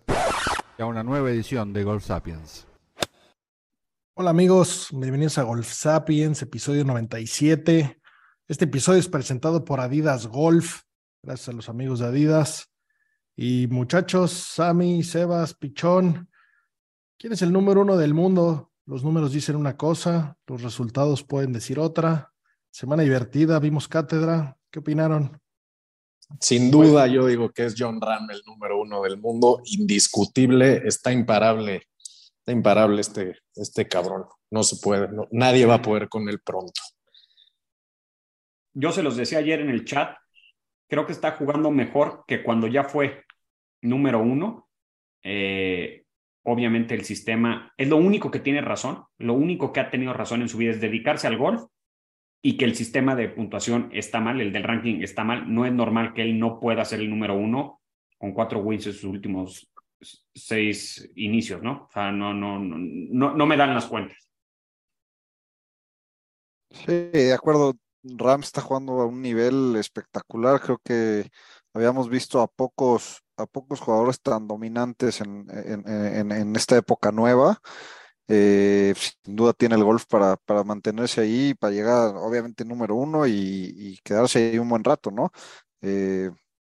y a una nueva edición de Golf Sapiens. Hola amigos, bienvenidos a Golf Sapiens, episodio 97. Este episodio es presentado por Adidas Golf, gracias a los amigos de Adidas. Y muchachos, Sammy, Sebas, Pichón, ¿quién es el número uno del mundo? Los números dicen una cosa, los resultados pueden decir otra. Semana divertida, vimos cátedra. ¿Qué opinaron? Sin duda, yo digo que es John Ram el número uno del mundo, indiscutible, está imparable, está imparable este, este cabrón. No se puede, no, nadie va a poder con él pronto. Yo se los decía ayer en el chat, creo que está jugando mejor que cuando ya fue número uno. Eh, obviamente el sistema es lo único que tiene razón, lo único que ha tenido razón en su vida es dedicarse al golf y que el sistema de puntuación está mal, el del ranking está mal, no es normal que él no pueda ser el número uno con cuatro wins en sus últimos seis inicios, ¿no? O sea, no, no, no, no, me dan las cuentas. Sí, de acuerdo. Ram está jugando a un nivel espectacular. Creo que habíamos visto a pocos, a pocos jugadores tan dominantes en, en, en, en esta época nueva. Eh, sin duda tiene el golf para, para mantenerse ahí, para llegar obviamente número uno y, quedarse ahí un buen rato, ¿no? Eh,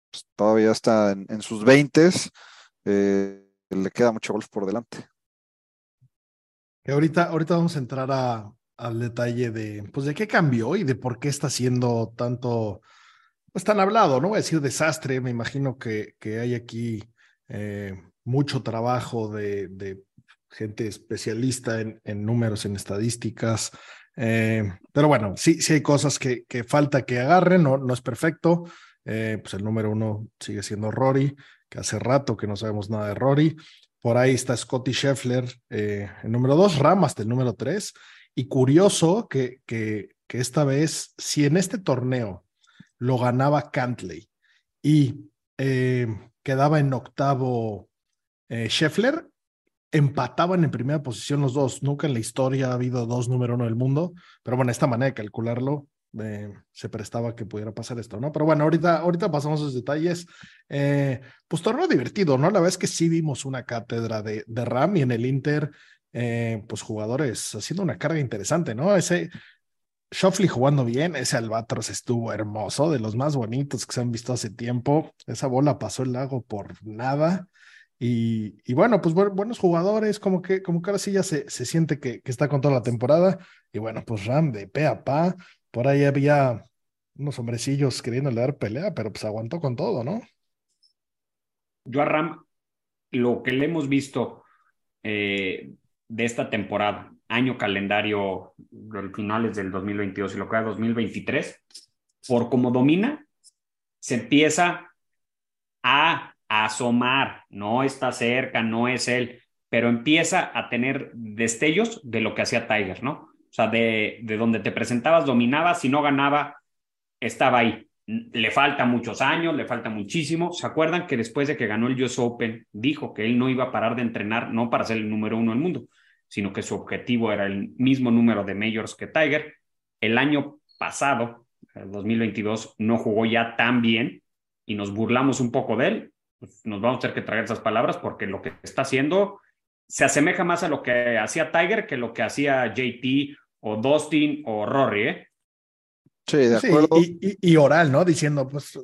pues todavía está en, sus veintes, eh, le queda mucho golf por delante. Ahorita, ahorita vamos a entrar a, al detalle de, pues, de qué cambió y de por qué está siendo tanto, pues tan hablado, no voy a decir desastre, me imagino que, que hay aquí eh, mucho trabajo de gente especialista en, números, en estadísticas. Eh, pero bueno, sí, sí hay cosas que, falta que agarren, no, no es perfecto. Eh, pues el número uno sigue siendo Rory, que hace rato que no sabemos nada de Rory. Por ahí está Scotty Scheffler, eh, el número dos, Ram hasta el número tres. Y curioso que, que, esta vez, si en este torneo lo ganaba Cantley y quedaba en octavo Scheffler, empataban en primera posición los dos. Nunca en la historia ha habido dos número uno del mundo, pero bueno, esta manera de calcularlo eh, se prestaba que pudiera pasar esto, ¿no? Pero bueno, ahorita, ahorita pasamos a los detalles. Eh, pues torneo divertido, ¿no? La verdad es que sí vimos una cátedra de, RAM y en el Inter, eh, pues jugadores haciendo una carga interesante, ¿no? Ese Shoffley jugando bien, ese Albatros estuvo hermoso, de los más bonitos que se han visto hace tiempo. Esa bola pasó el lago por nada. Y, y, bueno, pues buenos jugadores, como que, como que ahora sí ya se, se siente que, que, está con toda la temporada. Y bueno, pues Ram de pe a pa, por ahí había unos hombrecillos queriéndole dar pelea, pero pues aguantó con todo, ¿no? Yo a Ram, lo que le hemos visto eh, de esta temporada, año calendario, finales del 2022 y lo que va 2023, por como domina, se empieza a asomar, no está cerca, no es él, pero empieza a tener destellos de lo que hacía Tiger, ¿no? O sea, de, de donde te presentabas, dominaba, si no ganaba, estaba ahí. Le falta muchos años, le falta muchísimo. ¿Se acuerdan que después de que ganó el US Open, dijo que él no iba a parar de entrenar, no para ser el número uno del mundo, sino que su objetivo era el mismo número de majors que Tiger? El año pasado, el 2022, no jugó ya tan bien y nos burlamos un poco de él pues nos vamos a tener que traer esas palabras porque lo que está haciendo se asemeja más a lo que hacía Tiger que lo que hacía JT o Dustin o Rory, ¿eh? Sí, de acuerdo. Sí, y, y, y, oral, ¿no? Diciendo, pues,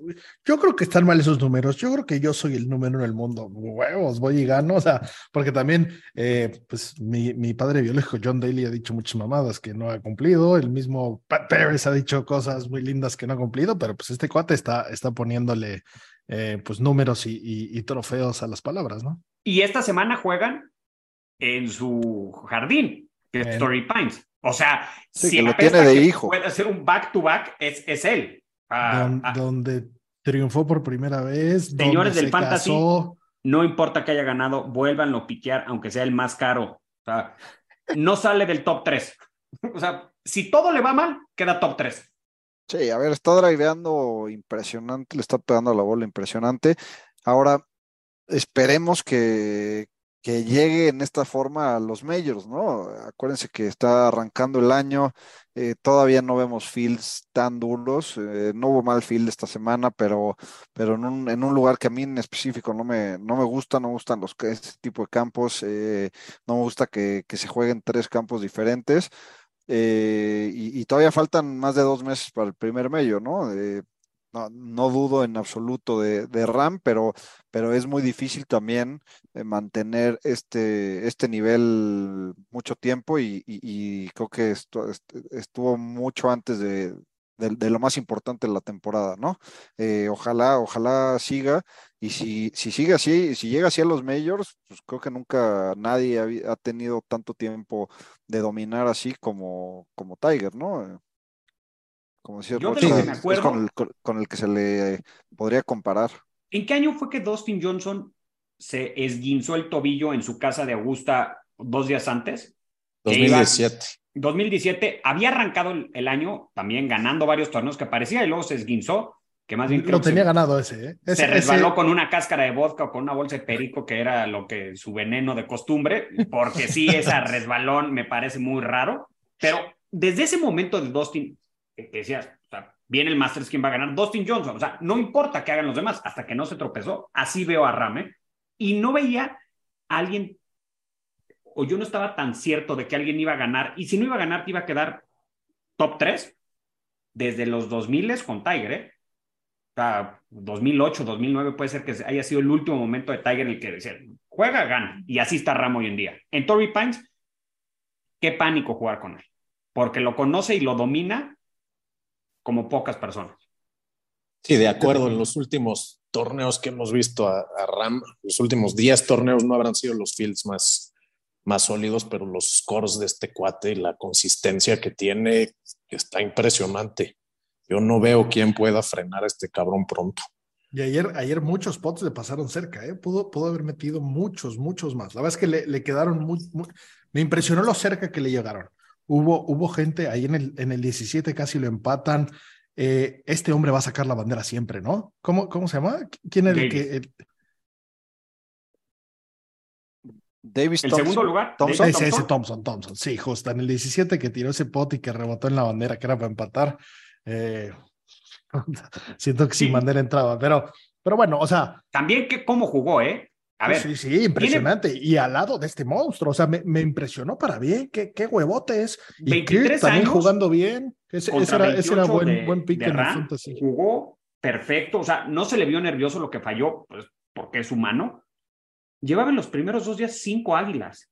yo creo que están mal esos números. Yo creo que yo soy el número uno del mundo. Huevos, voy y gano. O sea, porque también, eh, pues, mi, mi, padre biológico, John Daly, ha dicho muchas mamadas que no ha cumplido. El mismo Pat Perez ha dicho cosas muy lindas que no ha cumplido, pero pues este cuate está, está poniéndole, eh, pues, números y, y, y trofeos a las palabras, ¿no? Y esta semana juegan en su jardín, que es Story Pines. O sea, sí, si que lo tiene de hijo. puede hacer un back-to-back, -back, es, es, él. Ah, Don, ah. Donde triunfó por primera vez. Señores donde del Fantasy, casó, no importa que haya ganado, vuélvanlo a piquear, aunque sea el más caro. O sea, no sale del top 3. O sea, si todo le va mal, queda top 3. Sí, a ver, está driveando impresionante, le está pegando la bola impresionante. Ahora, esperemos que, que llegue en esta forma a los majors, ¿no? Acuérdense que está arrancando el año, eh, todavía no vemos fields tan duros, eh, no hubo mal field esta semana, pero, pero en, un, lugar que a mí en específico no me, no me gusta, no gustan los, este tipo de campos, eh, no me gusta que, que se jueguen tres campos diferentes. Y, y, todavía faltan más de dos meses para el primer medio, ¿no? no, dudo en absoluto de, Ram, pero, pero es muy difícil también eh, mantener este, este nivel mucho tiempo y, creo que esto, estuvo mucho antes de, lo más importante de la temporada, ¿no? Eh, ojalá, ojalá siga y si, si sigue así, si llega así a los majors, pues creo que nunca nadie ha, tenido tanto tiempo de dominar así como, como Tiger, ¿no? Como decía Yo me acuerdo, con, el, que se le podría comparar. ¿En qué año fue que Dustin Johnson se esguinzó el tobillo en su casa de Augusta dos días antes? 2017. 2017 había arrancado el, año también ganando varios torneos que parecía y luego se esguinzó, que más bien lo tenía ganado ese, ¿eh? se resbaló con una cáscara de vodka o con una bolsa de perico que era lo que su veneno de costumbre, porque sí, ese resbalón me parece muy raro, pero desde ese momento de Dustin que, decías, o sea, viene el Masters, ¿quién va a ganar? Dustin Johnson. O sea, no importa que hagan los demás, hasta que no se tropezó. Así veo a Rame. Y no veía a alguien, o yo no estaba tan cierto de que alguien iba a ganar. Y si no iba a ganar, te iba a quedar top 3 desde los 2000 con Tiger, ¿eh? O sea, 2008, 2009 puede ser que haya sido el último momento de Tiger en el que decía, juega, gana. Y así está Ramo hoy en día. En Torrey Pines, qué pánico jugar con él. Porque lo conoce y lo domina como pocas personas. Sí, de acuerdo. En los últimos torneos que hemos visto a, Ram, los últimos 10 torneos no habrán sido los fields más, más sólidos, pero los scores de este cuate y la consistencia que tiene está impresionante. Yo no veo quién pueda frenar a este cabrón pronto. Y ayer, ayer muchos pots le pasaron cerca, ¿eh? pudo, pudo haber metido muchos, muchos más. La verdad es que le, le quedaron muy, Me impresionó lo cerca que le llegaron. Hubo, hubo gente ahí en el, en el 17, casi lo empatan. Eh, este hombre va a sacar la bandera siempre, ¿no? ¿Cómo, cómo se llama? ¿Quién es el que.? Davis ¿El segundo lugar? Thompson. Ese, ese Thompson, Thompson. Sí, justo en el 17 que tiró ese pot y que rebotó en la bandera, que era para empatar. Eh, siento que sin bandera entraba, pero, pero bueno, o sea. También que cómo jugó, ¿eh? A ver, sí, sí, impresionante. Y al lado de este monstruo, o sea, me, me impresionó para bien, qué, qué huevote es. Y 23 también jugando bien. Ese, era, ese era, buen, buen pick en el Jugó perfecto, o sea, no se le vio nervioso lo que falló, pues porque es humano. Llevaba en los primeros dos días cinco águilas.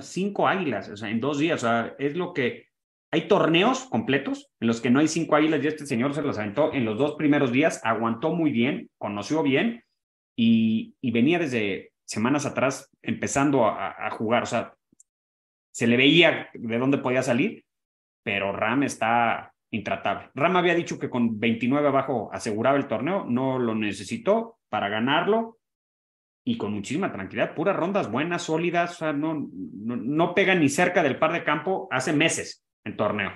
Cinco águilas, o sea, en dos días, o sea, es lo que. Hay torneos completos en los que no hay cinco águilas y este señor se los aventó en los dos primeros días, aguantó muy bien, conoció bien y, venía desde semanas atrás empezando a, jugar, o sea, se le veía de dónde podía salir, pero Ram está intratable. Ram había dicho que con 29 abajo aseguraba el torneo, no lo necesitó para ganarlo y con muchísima tranquilidad, puras rondas buenas, sólidas, o sea, no, no, pega ni cerca del par de campo hace meses en torneo.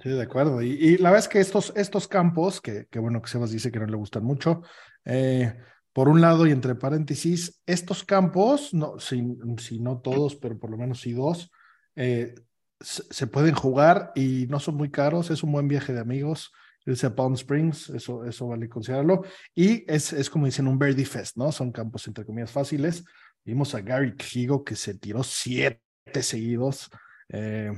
Sí, de acuerdo. Y, la verdad es que estos, estos campos, que, que, bueno, que Sebas dice que no le gustan mucho, eh, por un lado, y entre paréntesis, estos campos, no, si, no todos, pero por lo menos sí dos, eh, se, pueden jugar y no son muy caros, es un buen viaje de amigos, irse Palm Springs, eso, eso vale considerarlo, y es, es como dicen un Birdie Fest, ¿no? Son campos entre comillas fáciles. Vimos a Gary Higo que se tiró siete seguidos, eh,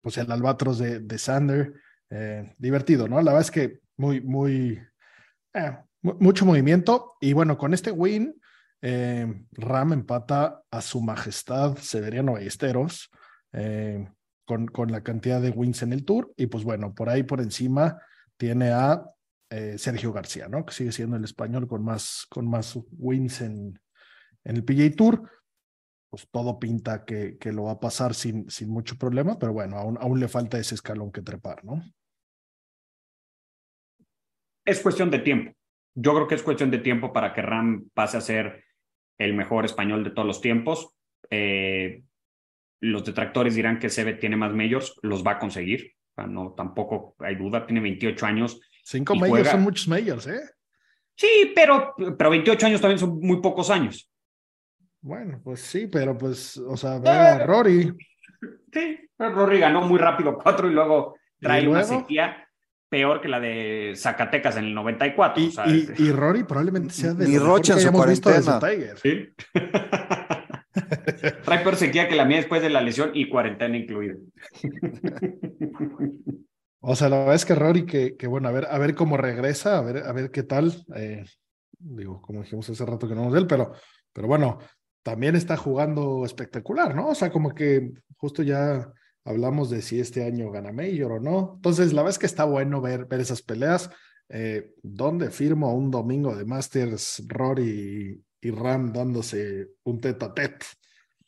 pues el albatros de, de Sander, eh, divertido, ¿no? La verdad es que muy, muy, mucho movimiento. Y bueno, con este win, eh, Ram empata a su majestad Severiano Ballesteros eh, con, con, la cantidad de wins en el tour. Y pues bueno, por ahí por encima tiene a eh, Sergio García, ¿no? Que sigue siendo el español con más, con más wins en, en el PGA Tour. Pues todo pinta que, que lo va a pasar sin, sin mucho problema, pero bueno, aún, aún le falta ese escalón que trepar, ¿no? Es cuestión de tiempo Yo creo que es cuestión de tiempo para que Ram pase a ser el mejor español de todos los tiempos. Eh, los detractores dirán que Seve tiene más majors, los va a conseguir. No, tampoco hay duda, tiene 28 años. Cinco majors son muchos majors, ¿eh? Sí, pero, pero 28 años también son muy pocos años. Bueno, pues sí, pero pues, o sea, vea a Rory. Sí, Rory ganó muy rápido cuatro y luego trae una sequía peor que la de Zacatecas en el 94. Y, y, Rory probablemente sea de Ni Rocha en su cuarentena. Tiger. ¿Sí? Trae peor que la mía después de la lesión y cuarentena incluida. O sea, la verdad es que Rory, que, que, bueno, a ver, a ver cómo regresa, a ver, a ver qué tal. Eh, digo, como dijimos hace rato que no nos de él, pero, pero bueno, también está jugando espectacular, ¿no? O sea, como que justo ya hablamos de si este año gana Mayor o no. Entonces, la verdad es que está bueno ver, ver esas peleas. Eh, ¿Dónde firmo un domingo de Masters Rory y, Ram dándose un tete a tete?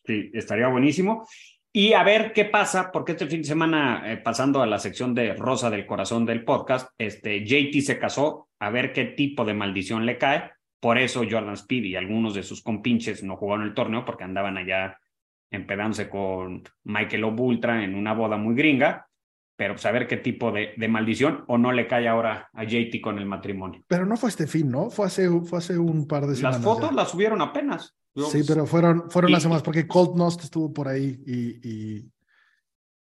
Estaría buenísimo. Y a ver qué pasa, porque este fin de semana, eh, pasando a la sección de Rosa del Corazón del podcast, este, JT se casó, a ver qué tipo de maldición le cae. Por eso Jordan Speed y algunos de sus compinches no jugaron el torneo porque andaban allá empedándose con Michael O'Bultra en una boda muy gringa. Pero pues a ver qué tipo de, de, maldición o no le cae ahora a JT con el matrimonio. Pero no fue este fin, ¿no? Fue hace, fue hace un par de semanas. Las fotos las subieron apenas sí, pero fueron, fueron las semanas, porque Colt Nost estuvo por ahí y, y,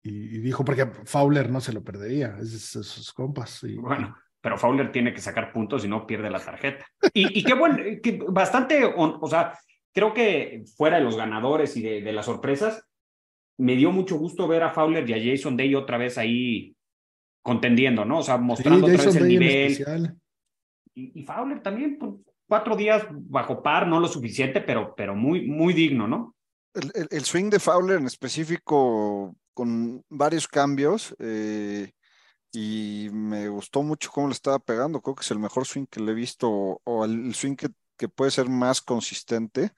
y, dijo, porque Fowler no se lo perdería, esos, sus compas. bueno, pero Fowler tiene que sacar puntos y no pierde la tarjeta. Y, y qué bueno, que bastante, o, sea, creo que fuera de los ganadores y de, de, las sorpresas, me dio mucho gusto ver a Fowler y a Jason Day otra vez ahí contendiendo, ¿no? O sea, mostrando otra vez el nivel. Y, y, Fowler también, pues, cuatro días bajo par, no lo suficiente, pero, pero muy, muy digno, ¿no? El, swing de Fowler en específico con varios cambios eh, y me gustó mucho cómo le estaba pegando. Creo que es el mejor swing que le he visto o, el swing que, que, puede ser más consistente.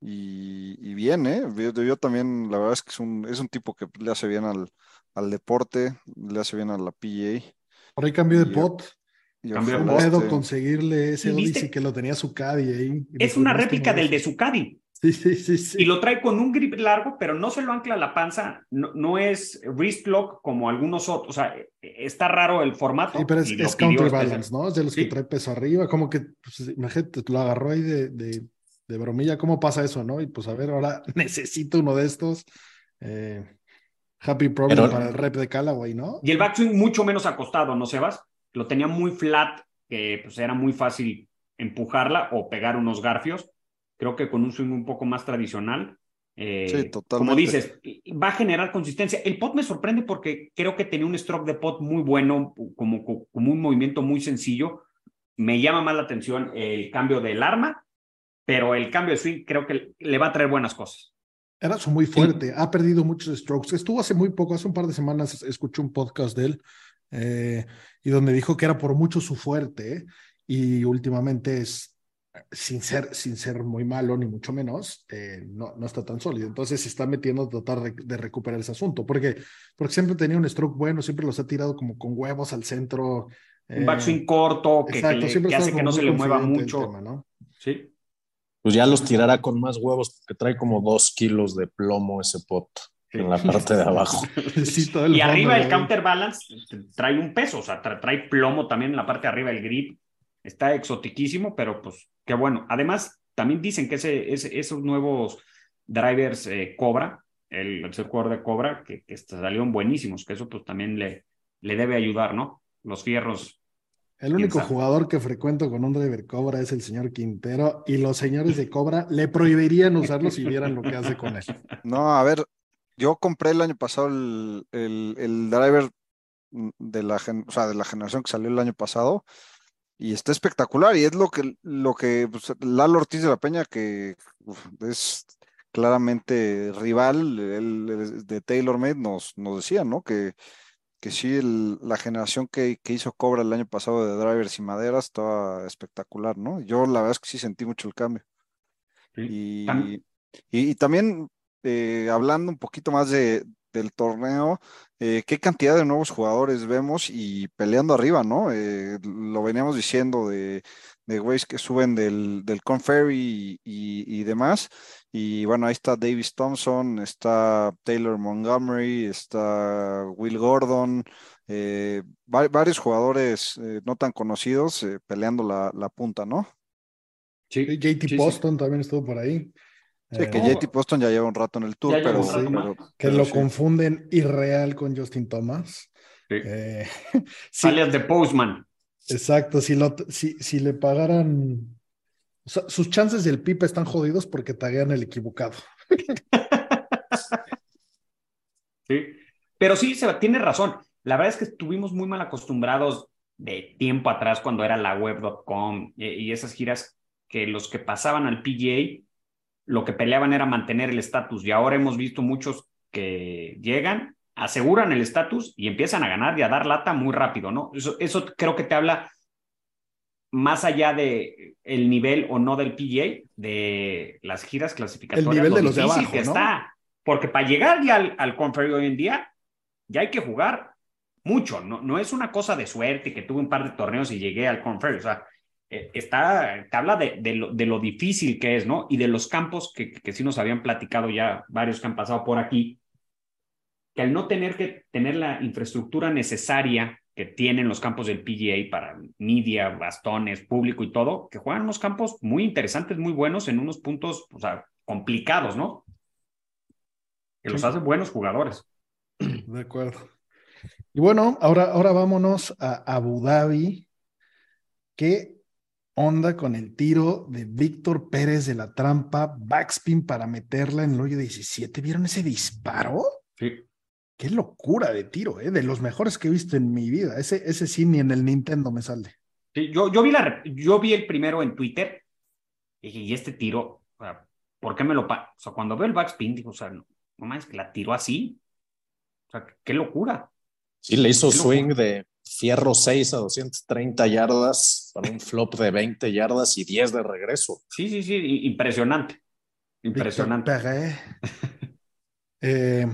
Y, bien, ¿eh? Yo, también, la verdad es que es un, es un tipo que le hace bien al, al deporte, le hace bien a la PGA. Por ahí cambio de pot. No puedo conseguirle ese Odyssey que lo tenía su caddy ahí. Es una réplica del de su caddy. Sí, sí, sí, sí, Y lo trae con un grip largo, pero no se lo ancla a la panza. No, no es wrist lock como algunos otros. O sea, está raro el formato. Sí, pero es, counterbalance, ¿no? Es de los que trae peso arriba. Como que, pues, imagínate, lo agarró ahí de, de, de, bromilla. ¿Cómo pasa eso, no? Y pues a ver, ahora necesito uno de estos. Eh, happy problem para el rep de Callaway, ¿no? Y el backswing mucho menos acostado, ¿no, Sebas? lo tenía muy flat, que pues era muy fácil empujarla o pegar unos garfios. Creo que con un swing un poco más tradicional. Eh, sí, totalmente. Como dices, va a generar consistencia. El pot me sorprende porque creo que tenía un stroke de pot muy bueno, como, como un movimiento muy sencillo. Me llama más la atención el cambio del arma, pero el cambio de swing creo que le va a traer buenas cosas. Era muy fuerte, ha perdido muchos strokes. Estuvo hace muy poco, hace un par de semanas, escuché un podcast de él eh, y donde dijo que era por mucho su fuerte y últimamente es, sin ser, sin ser muy malo ni mucho menos, eh, no, no está tan sólido. Entonces se está metiendo a tratar de, recuperar ese asunto, porque, porque siempre tenía un stroke bueno, siempre los ha tirado como con huevos al centro. Un backswing eh, corto que, que, hace que no se le mueva mucho. Sí. Pues ya los tirará con más huevos, porque trae como dos kilos de plomo ese pot en la parte de abajo. y arriba el counterbalance trae un peso, o sea, trae plomo también en la parte de arriba del grip. Está exotiquísimo, pero pues qué bueno. Además, también dicen que ese, esos nuevos drivers eh, Cobra, el, el jugador de Cobra, que, que, salieron buenísimos, que eso pues también le, le debe ayudar, ¿no? Los fierros. El único jugador que frecuento con un driver Cobra es el señor Quintero y los señores de Cobra le prohibirían usarlo si vieran lo que hace con él. No, a ver, yo compré el año pasado el, el, driver de la, o sea, de la generación que salió el año pasado y está espectacular y es lo que, lo que pues, Lalo Ortiz de la Peña, que es claramente rival el, de TaylorMade, nos, nos decía, ¿no? Que, que sí, la generación que, que, hizo Cobra el año pasado de drivers y maderas estaba espectacular, ¿no? Yo la verdad es que sí sentí mucho el cambio. Y, y, y, también eh, hablando un poquito más de, del torneo, eh, qué cantidad de nuevos jugadores vemos y peleando arriba, ¿no? Eh, lo veníamos diciendo de, de güeyes que suben del, del Conferry y, demás. Y bueno, ahí está Davis Thompson, está Taylor Montgomery, está Will Gordon, eh, varios jugadores eh, no tan conocidos eh, peleando la, punta, ¿no? Sí, JT Poston también estuvo por ahí. Sí, que JT Poston ya lleva un rato en el tour, pero, Que lo confunden irreal con Justin Thomas. Sí. Alias de Postman. Exacto, si, lo, si, si le pagaran, sus chances del Pipe están jodidos porque taguean el equivocado. sí, pero sí, se, tiene razón. La verdad es que estuvimos muy mal acostumbrados de tiempo atrás cuando era la web.com y esas giras que los que pasaban al PGA lo que peleaban era mantener el estatus y ahora hemos visto muchos que llegan aseguran el estatus y empiezan a ganar y a dar lata muy rápido, ¿no? Eso, eso creo que te habla más allá de el nivel o no del PGA, de las giras clasificatorias. El nivel de los de abajo, que está. Porque para llegar ya al, al hoy en día, ya hay que jugar mucho, no, no es una cosa de suerte que tuve un par de torneos y llegué al Conferry, o sea, eh, está, te habla de, de, lo, de, lo, difícil que es, ¿no? Y de los campos que, que sí nos habían platicado ya varios que han pasado por aquí, que al no tener que tener la infraestructura necesaria que tienen los campos del PGA para media, bastones, público y todo, que juegan unos campos muy interesantes, muy buenos en unos puntos, o sea, complicados, ¿no? Que los hace buenos jugadores. De acuerdo. Y bueno, ahora, ahora vámonos a Abu Dhabi. ¿Qué onda con el tiro de Víctor Pérez de la trampa, backspin para meterla en el hoyo 17? ¿Vieron ese disparo? Sí. Qué locura de tiro, ¿eh? de los mejores que he visto en mi vida. Ese, ese sí ni en el Nintendo me sale. Sí, yo, yo, vi la, yo vi el primero en Twitter y dije, ¿y este tiro? ¿Por qué me lo O sea, cuando veo el backspin, digo, o sea, no, no más que la tiró así. O sea, qué locura. Sí, le hizo swing de fierro 6 a 230 yardas para un flop de 20 yardas y 10 de regreso. Sí, sí, sí, impresionante. Impresionante. eh,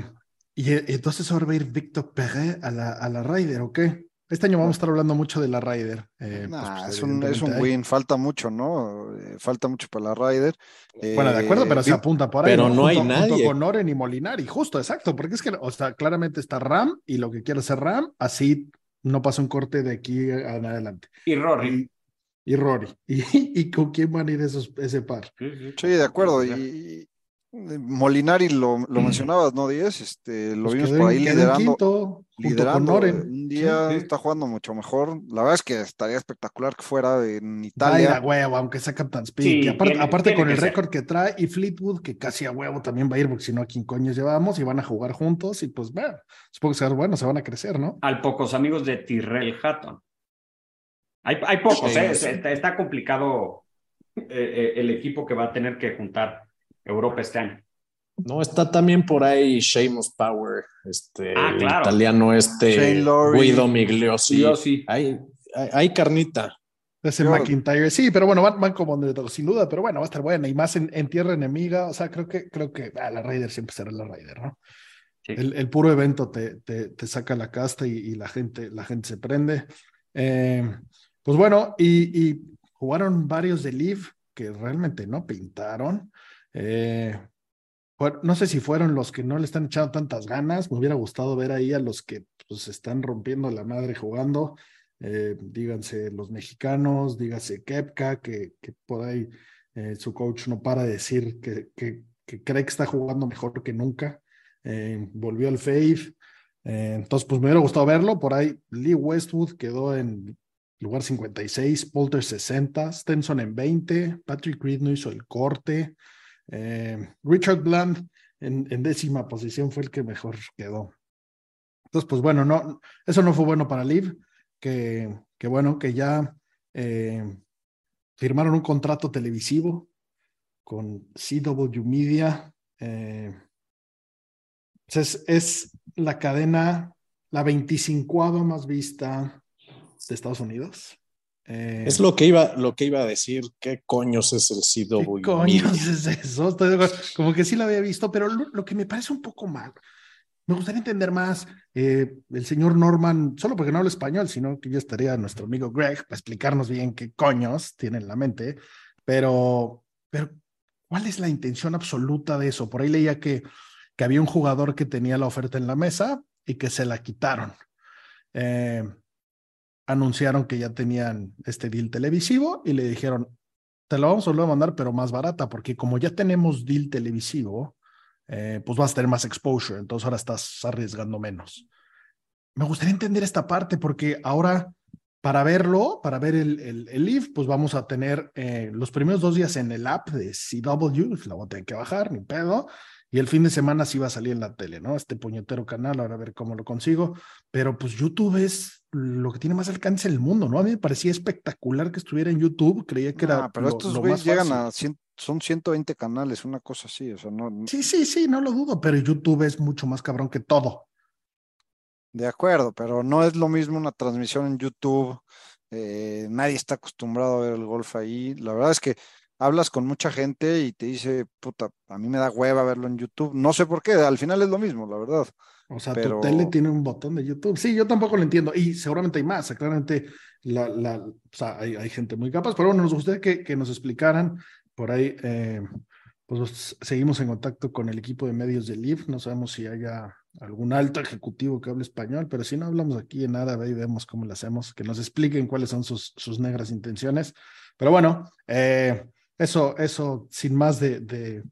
y eh, entonces ahora va a ir Víctor Perret a la, a la Ryder, ¿o qué? Este año vamos a estar hablando mucho de la Ryder. Eh, pues, pues, es, un, es un win, falta mucho, ¿no? Eh, falta mucho para la Ryder. bueno, de acuerdo, pero se apunta por ahí. Pero no, hay nadie. Junto con Oren y Molinari, justo, exacto, porque es que, o sea, claramente está Ram y lo que quiere hacer Ram, así no pasa un corte de aquí en adelante. Y Rory. Y, Rory. Y, y, con quién van a ir esos, ese par? Sí, de acuerdo. Y, Molinari lo, lo mencionabas, ¿no, Díez? Este, lo pues vimos por ahí liderando. liderando un día está jugando mucho mejor. La verdad es que estaría espectacular que fuera en Italia. a huevo, aunque sea Captain Speed. aparte, con el récord que trae y Fleetwood, que casi a huevo también va a ir, porque si no, ¿a quién coño llevamos? Y van a jugar juntos y pues, bueno, supongo que bueno, se van a crecer, ¿no? Al pocos amigos de Tyrrell Hatton. Hay, hay pocos, ¿eh? Está, complicado eh, eh, el equipo que va a tener que juntar Europa este año. No, está también por ahí Seamus Power, este ah, italiano este Guido Migliosi. Hay, hay, carnita. Ese McIntyre, sí, pero bueno, van, como como sin duda, pero bueno, va a estar buena y más en, tierra enemiga, o sea, creo que, creo que ah, la Raider siempre será la Raider, ¿no? El, puro evento te, te, saca la casta y, la, gente, la gente se prende. Eh, pues bueno, y, y, jugaron varios de Leaf que realmente no pintaron. Eh, no sé si fueron los que no le están echando tantas ganas. Me hubiera gustado ver ahí a los que pues están rompiendo la madre jugando. Eh, díganse los mexicanos, dígase Kepka, que, por ahí eh, su coach no para de decir que, que, cree que está jugando mejor que nunca. volvió al Faith. entonces, pues me hubiera gustado verlo. Por ahí Lee Westwood quedó en lugar 56, Polter 60, Stenson en 20, Patrick Reed no hizo el corte. Eh, Richard Bland en, décima posición fue el que mejor quedó. Entonces, pues bueno, no, eso no fue bueno para Liv, que, que bueno, que ya eh, firmaron un contrato televisivo con CW Media. Eh, es, es, la cadena, la 25 más vista de Estados Unidos. Eh, es lo que iba, lo que iba a decir. ¿Qué coños es el CW? ¿Qué coños es eso? Como que sí lo había visto, pero lo, que me parece un poco mal me gustaría entender más. Eh, el señor Norman, solo porque no habla español, sino que ya estaría nuestro amigo Greg para explicarnos bien qué coños tiene en la mente, pero, pero ¿cuál es la intención absoluta de eso? Por ahí leía que, que había un jugador que tenía la oferta en la mesa y que se la quitaron. Eh, anunciaron que ya tenían este deal televisivo y le dijeron, te lo vamos a volver a mandar, pero más barata, porque como ya tenemos deal televisivo, eh, pues vas a tener más exposure, entonces ahora estás arriesgando menos. Me gustaría entender esta parte porque ahora para verlo, para ver el, el, el live, pues vamos a tener eh, los primeros dos días en el app de CW, la voy a tener que bajar, ni pedo, y el fin de semana sí va a salir en la tele, ¿no? Este puñetero canal, ahora a ver cómo lo consigo, pero pues YouTube es lo que tiene más alcance en el mundo, ¿no? A mí me parecía espectacular que estuviera en YouTube, creía que era. pero estos güeyes llegan a son 120 canales, una cosa así, o sea, no. Sí, sí, sí, no lo dudo, pero YouTube es mucho más cabrón que todo. De acuerdo, pero no es lo mismo una transmisión en YouTube. Eh, nadie está acostumbrado a ver el golf ahí. La verdad es que hablas con mucha gente y te dice, puta, a mí me da hueva verlo en YouTube. No sé por qué, al final es lo mismo, la verdad. O sea, tu tele tiene un botón de YouTube. Sí, yo tampoco lo entiendo. Y seguramente hay más. Claramente la, la, o sea, hay, hay, gente muy capaz. Pero bueno, nos gustaría que, que nos explicaran por ahí. Eh, pues seguimos en contacto con el equipo de medios de LIV. No sabemos si haya algún alto ejecutivo que hable español, pero si no hablamos aquí en árabe y vemos cómo lo hacemos, que nos expliquen cuáles son sus, sus negras intenciones. Pero bueno, eh, eso, eso sin más de, de,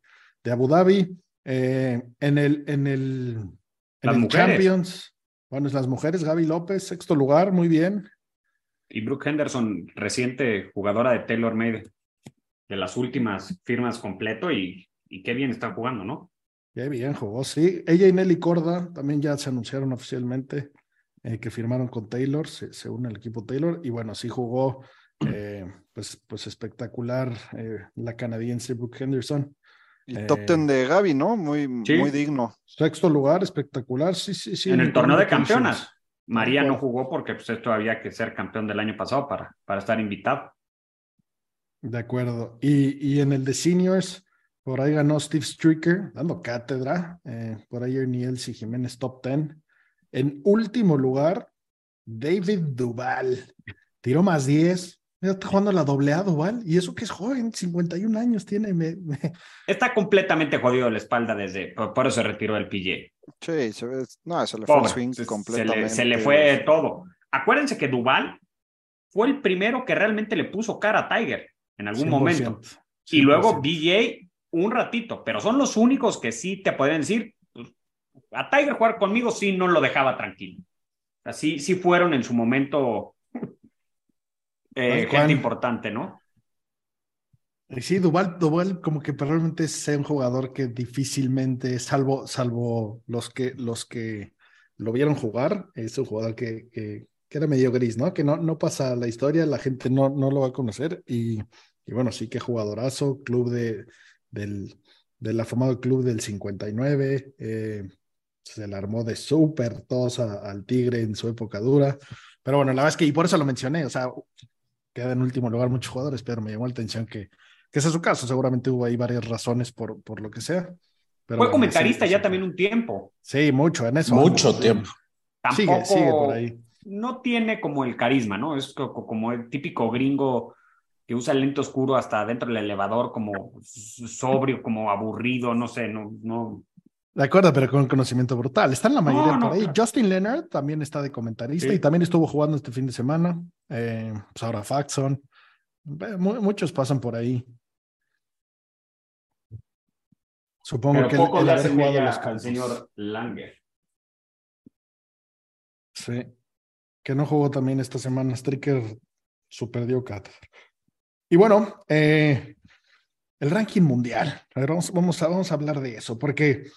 de Abu Dhabi. Eh, en el, en el, en el Champions, bueno, es las mujeres, Gaby López, sexto lugar, muy bien. Y Brooke Henderson, reciente jugadora de Taylor Made, de las últimas firmas completo, y, y qué bien está jugando, ¿no? Qué bien jugó, sí. Ella y Nelly Corda también ya se anunciaron oficialmente eh, que firmaron con Taylor, se, se une al equipo Taylor, y bueno, sí jugó eh, pues, pues espectacular eh, la canadiense Brooke Henderson. El top ten de Gaby, ¿no? Muy, Sí. muy digno. Sexto lugar, espectacular, sí, sí, sí. en el torneo de campeonas. María no jugó porque pues esto había que ser campeón del año pasado para, para estar invitado. De acuerdo. Y, y en el de seniors, por ahí ganó Steve Stricker, dando cátedra. eh, por ahí Ernie Elsie Jiménez, top 10. En último lugar, David Duval. Tiró más 10. Está jugando la doble A Duval. Y eso que es joven, 51 años tiene. me- me- Está completamente jodido de la espalda desde, por, por eso se retiró del PGA. Sí, se ve, no, se le fue el swing se, se completamente. le, se le fue todo. Acuérdense que Duval fue el primero que realmente le puso cara a Tiger en algún 100%, momento. Y luego 100%. BJ un ratito, pero son los únicos que sí te pueden decir, pues, a Tiger jugar conmigo sí no lo dejaba tranquilo. Así sí fueron en su momento eh, gente importante, ¿no? Y sí, Duval, Duval como que probablemente sea un jugador que difícilmente, salvo, salvo los que, los que lo vieron jugar, es un jugador que, que, que era medio gris, ¿no? Que no, no pasa la historia, la gente no, no lo va a conocer y, y bueno, sí que jugadorazo, club de, del, del afamado club del 59, eh, se le armó de súper tos a- al Tigre en su época dura, pero bueno, la verdad es que, y por eso lo mencioné, o sea, queda en último lugar muchos jugadores, pero me llamó la atención que, que ese es su caso. Seguramente hubo ahí varias razones por, por lo que sea. Pero Fue bueno, comentarista sí, ya sí, también un tiempo. Sí, mucho en eso. Mucho tiempo. Sigue, Tampoco sigue por ahí. no tiene como el carisma, ¿no? Es co- co- como el típico gringo que usa el lente oscuro hasta dentro del elevador, como sobrio, como aburrido, no sé, no, no. De acuerdo, pero con conocimiento brutal. Están la mayoría No, no, por ahí. claro. Justin Leonard también está de comentarista Sí. y también estuvo jugando este fin de semana. Eh, pues ahora Faxon. Mu- muchos pasan por ahí. Supongo Pero que poco le hacen al señor Langer. Sí. Que no jugó también esta semana. Stricker super dio cátedra. Y bueno, eh, el ranking mundial. A ver, vamos, vamos, a, vamos a hablar de eso, porque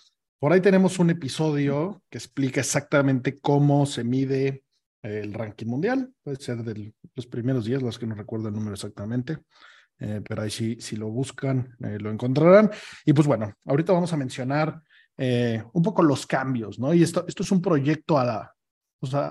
por ahí tenemos un episodio que explica exactamente cómo se mide el ranking mundial. Puede ser de los primeros días, los que no recuerdo el número exactamente. Eh, pero ahí sí, si lo buscan, eh, lo encontrarán. Y pues bueno, ahorita vamos a mencionar eh, un poco los cambios, ¿no? Y esto, esto es un proyecto a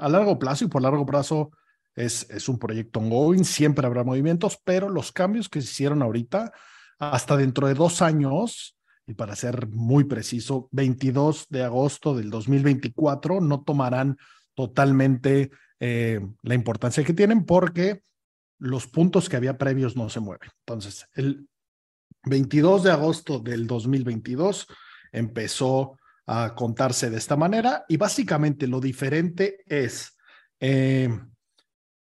largo plazo y por largo plazo es, es un proyecto ongoing, siempre habrá movimientos, pero los cambios que se hicieron ahorita, hasta dentro de dos años, y para ser muy preciso, 22 de agosto del 2024, no tomarán totalmente eh, la importancia que tienen porque los puntos que había previos no se mueven. Entonces, el 22 de agosto del 2022 empezó a contarse de esta manera y básicamente lo diferente es, eh,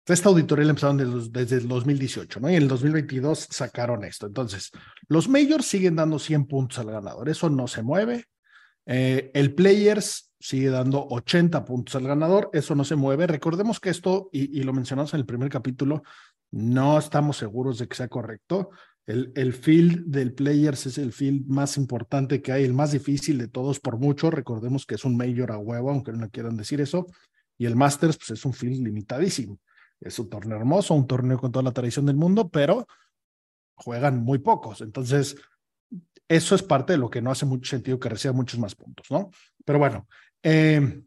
esta auditoría la empezaron desde el 2018, ¿no? Y en el 2022 sacaron esto. Entonces, los majors siguen dando 100 puntos al ganador, eso no se mueve. Eh, el players sigue dando 80 puntos al ganador, eso no se mueve. Recordemos que esto, y, lo mencionamos en el primer capítulo, no estamos seguros de que sea correcto. El, el, field del Players es el field más importante que hay, el más difícil de todos por mucho. Recordemos que es un Major a huevo, aunque no quieran decir eso. Y el Masters, pues es un field limitadísimo. Es un torneo hermoso, un torneo con toda la tradición del mundo, pero juegan muy pocos. Entonces, eso es parte de lo que no hace mucho sentido que reciba muchos más puntos, ¿no? Pero bueno, eh,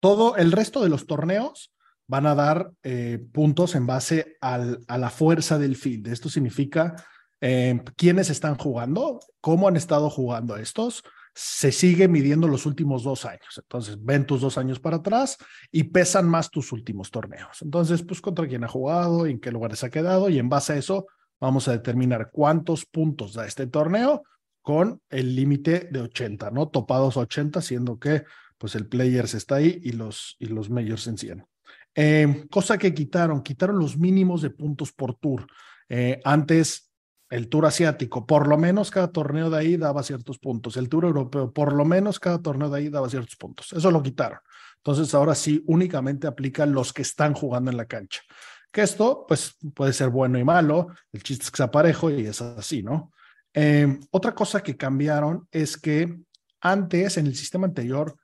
todo el resto de los torneos van a dar eh, puntos en base al, a la fuerza del field. Esto significa eh, quiénes están jugando, cómo han estado jugando estos. Se sigue midiendo los últimos dos años. Entonces, ven tus dos años para atrás y pesan más tus últimos torneos. Entonces, pues contra quién ha jugado, en qué lugares ha quedado y en base a eso vamos a determinar cuántos puntos da este torneo con el límite de 80, ¿no? Topados a 80, siendo que pues el Players está ahí y los, y los Majors en 100. Eh, cosa que quitaron, quitaron los mínimos de puntos por tour. Eh, antes, el tour asiático, por lo menos cada torneo de ahí daba ciertos puntos. El tour europeo, por lo menos cada torneo de ahí daba ciertos puntos. Eso lo quitaron. Entonces, ahora sí, únicamente aplican los que están jugando en la cancha. Que esto, pues, puede ser bueno y malo. El chiste es que sea parejo y es así, ¿no? Eh, otra cosa que cambiaron es que antes, en el sistema anterior,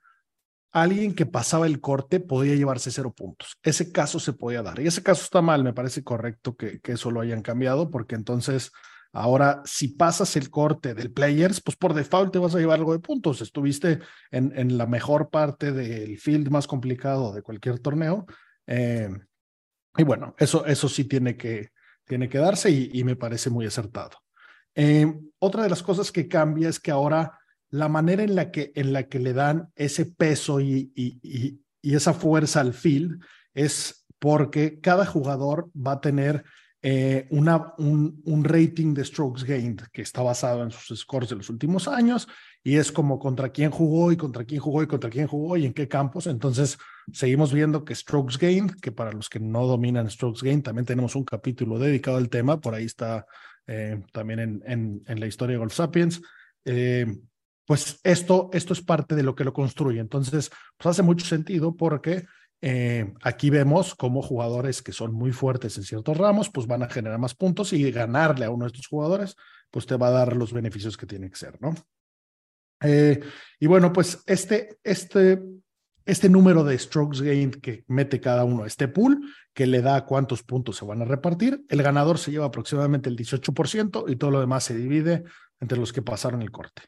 alguien que pasaba el corte podía llevarse cero puntos. Ese caso se podía dar. Y ese caso está mal, me parece correcto que, que eso lo hayan cambiado, porque entonces ahora si pasas el corte del players, pues por default te vas a llevar algo de puntos. Estuviste en, en la mejor parte del field más complicado de cualquier torneo. Eh, y bueno, eso, eso sí tiene que, tiene que darse y, y me parece muy acertado. Eh, otra de las cosas que cambia es que ahora la manera en la que, en la que le dan ese peso y, y, y, esa fuerza al field es porque cada jugador va a tener eh, un, rating de strokes gained que está basado en sus scores de los últimos años y es como contra quién jugó y contra quién jugó y contra quién jugó y en qué campos. Entonces, seguimos viendo que strokes gained, que para los que no dominan strokes gained, también tenemos un capítulo dedicado al tema, por ahí está eh, también en, la historia de Golf Sapiens. Eh, pues esto, esto es parte de lo que lo construye. Entonces, pues hace mucho sentido porque eh, aquí vemos cómo jugadores que son muy fuertes en ciertos ramos, pues van a generar más puntos y ganarle a uno de estos jugadores, pues te va a dar los beneficios que tiene que ser, ¿no? Eh, y bueno, pues este, este, este número de strokes gained que mete cada uno este pool, que le da cuántos puntos se van a repartir, el ganador se lleva aproximadamente el 18% y todo lo demás se divide entre los que pasaron el corte.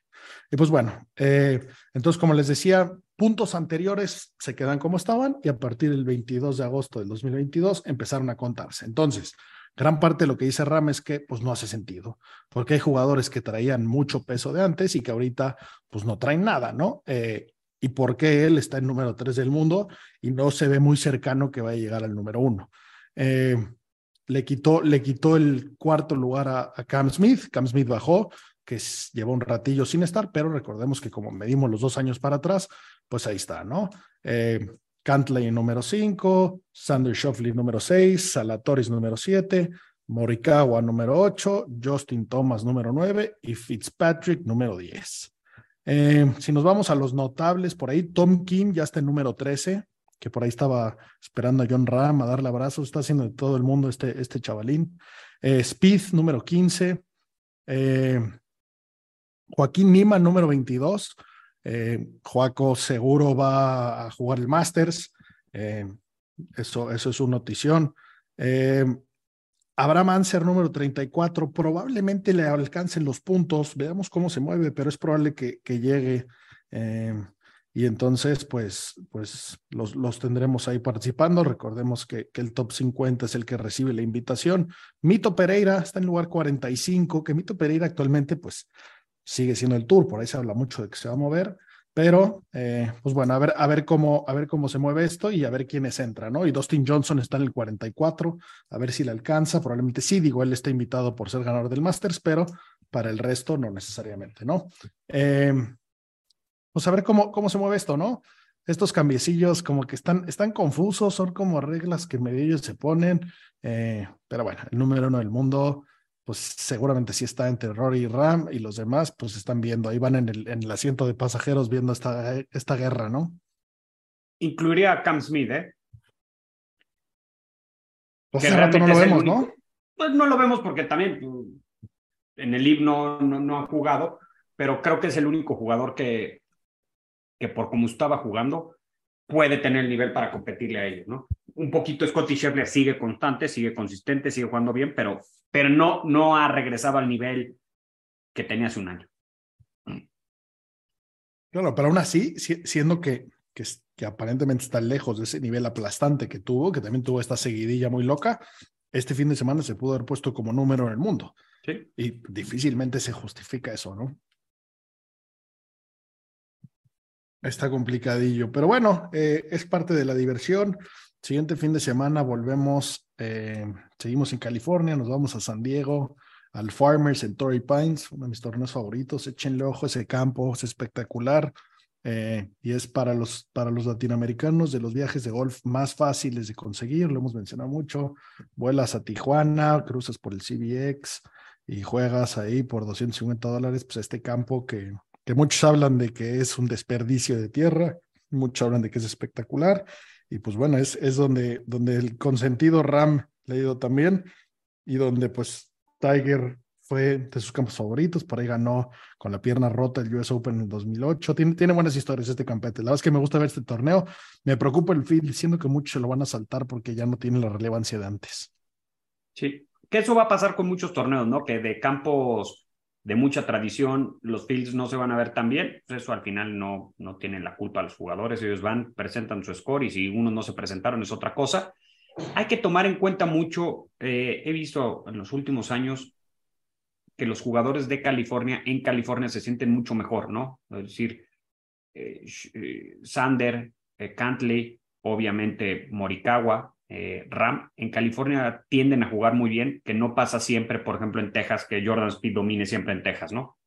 Y pues bueno, eh, entonces como les decía, puntos anteriores se quedan como estaban y a partir del 22 de agosto del 2022 empezaron a contarse. Entonces, gran parte de lo que dice Ram es que pues no hace sentido, porque hay jugadores que traían mucho peso de antes y que ahorita pues no traen nada, ¿no? Eh, y por qué él está en número 3 del mundo y no se ve muy cercano que vaya a llegar al número 1. Eh, le quitó, le quitó el cuarto lugar a, a Cam Smith, Cam Smith bajó, que lleva un ratillo sin estar, pero recordemos que como medimos los dos años para atrás, pues ahí está, ¿no? Eh, Cantley número 5, Sander Shoffley número 6, Salatoris número 7, Morikawa número 8, Justin Thomas número 9 y Fitzpatrick número 10. Eh, si nos vamos a los notables por ahí, Tom Kim ya está en número 13, que por ahí estaba esperando a John Ram a darle abrazos, está haciendo de todo el mundo este, este chavalín. Eh, Speed número 15, eh, Joaquín Nima, número 22. Eh, Joaco seguro va a jugar el Masters. Eh, eso, eso es una notición. Eh, Abraham Anser, número 34. Probablemente le alcancen los puntos. Veamos cómo se mueve, pero es probable que, que llegue. Eh, y entonces, pues, pues los, los, tendremos ahí participando. Recordemos que, que, el top 50 es el que recibe la invitación. Mito Pereira está en lugar 45, que Mito Pereira actualmente, pues, sigue siendo el Tour, por ahí se habla mucho de que se va a mover, pero eh, pues bueno, a ver, a ver cómo, a ver cómo se mueve esto y a ver quiénes entran, ¿no? Y Dustin Johnson está en el 44, a ver si le alcanza, probablemente sí, digo, él está invitado por ser ganador del Masters, pero para el resto no necesariamente, ¿no? Eh, pues a ver cómo, cómo se mueve esto, ¿no? Estos cambiecillos como que están, están confusos, son como reglas que medio ellos se ponen, eh, pero bueno, el número uno del mundo, pues seguramente sí está entre Rory y Ram y los demás, pues están viendo, ahí van en el, en el asiento de pasajeros viendo esta, esta guerra, ¿no? Incluiría a Cam Smith, ¿eh? Pues hace rato no lo vemos, ¿no? Pues no lo vemos porque también pues, en el himno no, no ha jugado, pero creo que es el único jugador que, que por como estaba jugando, puede tener el nivel para competirle a ellos, ¿no? Un poquito Scotty Scheffler sigue constante, sigue consistente, sigue jugando bien, pero, pero no, no ha regresado al nivel que tenía hace un año. Claro, pero aún así, siendo que, que, que, aparentemente está lejos de ese nivel aplastante que tuvo, que también tuvo esta seguidilla muy loca, este fin de semana se pudo haber puesto como número en el mundo. Sí. Y difícilmente se justifica eso, ¿no? Está complicadillo, pero bueno, eh, es parte de la diversión. Siguiente fin de semana volvemos, eh, seguimos en California, nos vamos a San Diego, al Farmers en Torrey Pines, uno de mis torneos favoritos. Échenle ojo, ese campo es espectacular eh, y es para los, para los latinoamericanos de los viajes de golf más fáciles de conseguir, lo hemos mencionado mucho. Vuelas a Tijuana, cruzas por el CBX y juegas ahí por 250 dólares, pues este campo que que muchos hablan de que es un desperdicio de tierra, muchos hablan de que es espectacular, y pues bueno, es, es donde, donde el consentido Ram le ha ido también, y donde pues Tiger fue de sus campos favoritos, por ahí ganó con la pierna rota el US Open en 2008, tiene, tiene buenas historias este campete, la verdad es que me gusta ver este torneo, me preocupa el field, siendo que muchos lo van a saltar porque ya no tiene la relevancia de antes. Sí, que eso va a pasar con muchos torneos, ¿no? Que de campos de mucha tradición, los fields no se van a ver tan bien, pues eso al final no, no tienen la culpa a los jugadores, ellos van, presentan su score y si unos no se presentaron es otra cosa. Hay que tomar en cuenta mucho, eh, he visto en los últimos años que los jugadores de California en California se sienten mucho mejor, ¿no? Es decir, eh, eh, Sander, Cantley, obviamente Morikawa, eh, Ram en California tienden a jugar muy bien, que no pasa siempre, por ejemplo, en Texas, que Jordan Speed domine siempre en Texas, ¿no?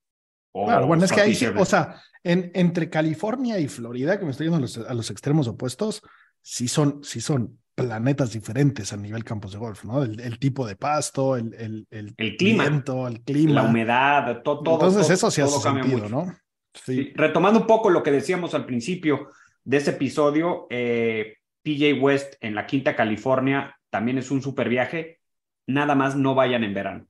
claro, bueno, es que ahí, o sea, en, entre California y Florida, que me estoy yendo a los, a los, extremos opuestos, sí son, sí son planetas diferentes a nivel campos de golf, ¿no? El, tipo de pasto, el, el, el, clima, el clima, la humedad, todo. Entonces eso sí hace sentido, ¿no? Sí. Retomando un poco lo que decíamos al principio de ese episodio, eh, PJ West en la Quinta California también es un super viaje. Nada más no vayan en verano.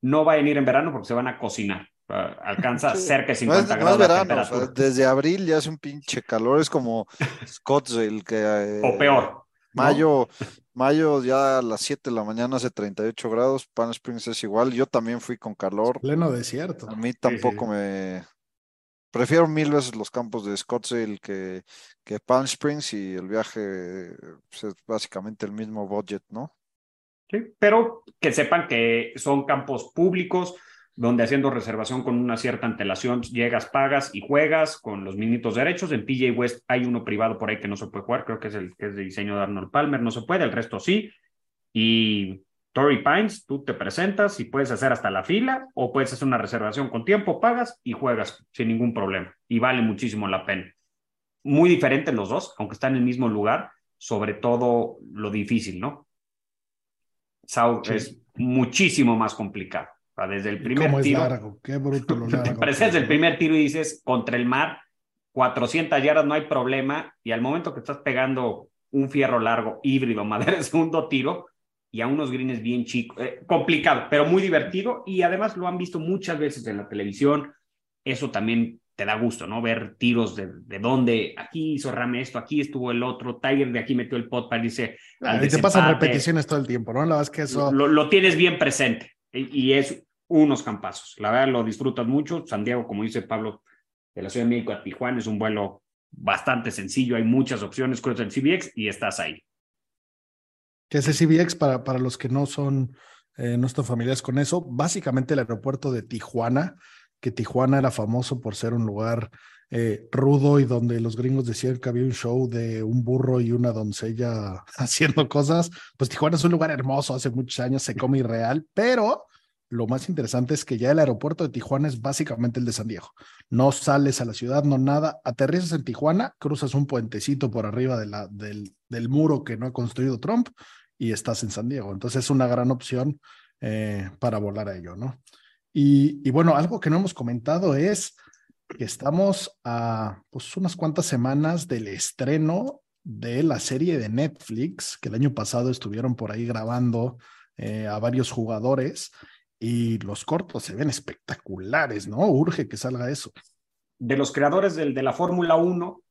No vayan a ir en verano porque se van a cocinar. Ah, alcanza cerca de 50 grados. verano, desde abril ya hace un pinche calor, es como Scottsdale. Que, eh, o peor. Mayo, mayo ya a las 7 de la mañana hace 38 grados, Pan Springs es igual, yo también fui con calor. Pleno desierto. A mí tampoco me, Prefiero mil veces los campos de Scottsdale que, que Palm Springs y el viaje pues, es básicamente el mismo budget, ¿no? Sí, pero que sepan que son campos públicos donde haciendo reservación con una cierta antelación llegas, pagas y juegas con los minitos derechos. En PJ West hay uno privado por ahí que no se puede jugar, creo que es el que es de diseño de Arnold Palmer, no se puede, el resto sí. Y Torrey Pines, tú te presentas y puedes hacer hasta la fila o puedes hacer una reservación con tiempo, pagas y juegas sin ningún problema. Y vale muchísimo la pena. Muy diferentes los dos, aunque están en el mismo lugar, sobre todo lo difícil, ¿no? South es muchísimo más complicado. desde el primer ¿Cómo tiro. Es largo? Qué bruto lo largo. El primer tiro y dices contra el mar, 400 yardas, no hay problema. Y al momento que estás pegando un fierro largo, híbrido, madera de segundo tiro, y a unos greens bien chicos, eh, complicado, pero muy divertido. Y además lo han visto muchas veces en la televisión, eso también te da gusto, ¿no? Ver tiros de, de dónde, aquí hizo Rame esto, aquí estuvo el otro, Tiger de aquí metió el pot para dice... y te pasan repeticiones todo el tiempo, ¿no? La verdad es que eso... Lo, lo tienes bien presente y, y, es unos campazos, la verdad lo disfrutas mucho, San Diego, como dice Pablo, de la Ciudad de México a Tijuana es un vuelo bastante sencillo, hay muchas opciones, cruzas el CBX y estás ahí que es CBX para, para los que no son, eh, no están familiares con eso, básicamente el aeropuerto de Tijuana que Tijuana era famoso por ser un lugar eh, rudo y donde los gringos decían que había un show de un burro y una doncella haciendo cosas, pues Tijuana es un lugar hermoso, hace muchos años se come irreal, pero lo más interesante es que ya el aeropuerto de Tijuana es básicamente el de San Diego. No sales a la ciudad, no nada, aterrizas en Tijuana, cruzas un puentecito por arriba del, del muro que no ha construido Trump y estás en San Diego. Entonces es una gran opción eh, para volar a ello, ¿no? Y, y, bueno, algo que no hemos comentado es que estamos a pues, unas cuantas semanas del estreno de la serie de Netflix, que el año pasado estuvieron por ahí grabando eh, a varios jugadores y los cortos se ven espectaculares, ¿no? Urge que salga eso. De los creadores del, de la Fórmula 1